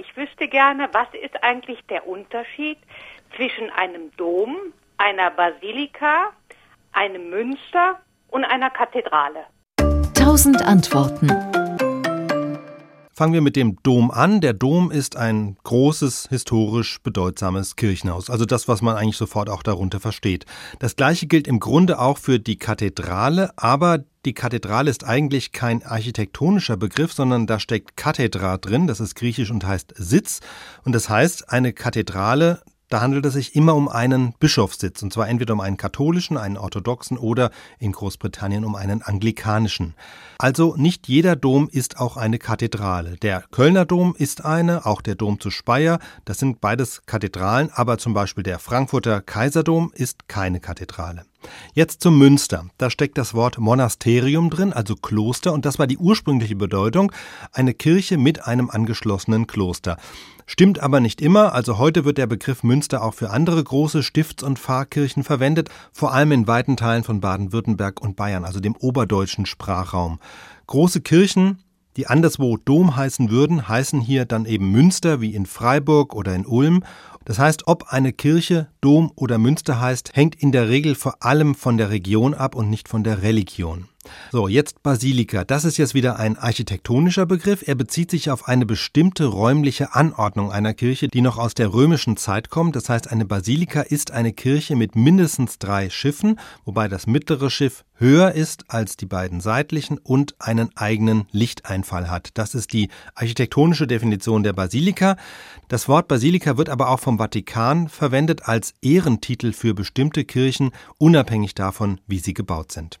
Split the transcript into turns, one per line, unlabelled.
Ich wüsste gerne, was ist eigentlich der Unterschied zwischen einem Dom, einer Basilika, einem Münster und einer Kathedrale?
Tausend Antworten.
Fangen wir mit dem Dom an. Der Dom ist ein großes, historisch bedeutsames Kirchenhaus. Also das, was man eigentlich sofort auch darunter versteht. Das gleiche gilt im Grunde auch für die Kathedrale, aber die Kathedrale ist eigentlich kein architektonischer Begriff, sondern da steckt Kathedra drin, das ist griechisch und heißt Sitz. Und das heißt, eine Kathedrale da handelt es sich immer um einen Bischofssitz, und zwar entweder um einen katholischen, einen orthodoxen oder in Großbritannien um einen anglikanischen. Also nicht jeder Dom ist auch eine Kathedrale. Der Kölner Dom ist eine, auch der Dom zu Speyer, das sind beides Kathedralen, aber zum Beispiel der Frankfurter Kaiserdom ist keine Kathedrale. Jetzt zum Münster. Da steckt das Wort Monasterium drin, also Kloster, und das war die ursprüngliche Bedeutung, eine Kirche mit einem angeschlossenen Kloster. Stimmt aber nicht immer, also heute wird der Begriff Münster auch für andere große Stifts- und Pfarrkirchen verwendet, vor allem in weiten Teilen von Baden-Württemberg und Bayern, also dem oberdeutschen Sprachraum. Große Kirchen, die anderswo Dom heißen würden, heißen hier dann eben Münster, wie in Freiburg oder in Ulm. Das heißt, ob eine Kirche Dom oder Münster heißt, hängt in der Regel vor allem von der Region ab und nicht von der Religion. So, jetzt Basilika. Das ist jetzt wieder ein architektonischer Begriff. Er bezieht sich auf eine bestimmte räumliche Anordnung einer Kirche, die noch aus der römischen Zeit kommt. Das heißt, eine Basilika ist eine Kirche mit mindestens drei Schiffen, wobei das mittlere Schiff höher ist als die beiden seitlichen und einen eigenen Lichteinfall hat. Das ist die architektonische Definition der Basilika. Das Wort Basilika wird aber auch vom Vatikan verwendet als Ehrentitel für bestimmte Kirchen, unabhängig davon, wie sie gebaut sind.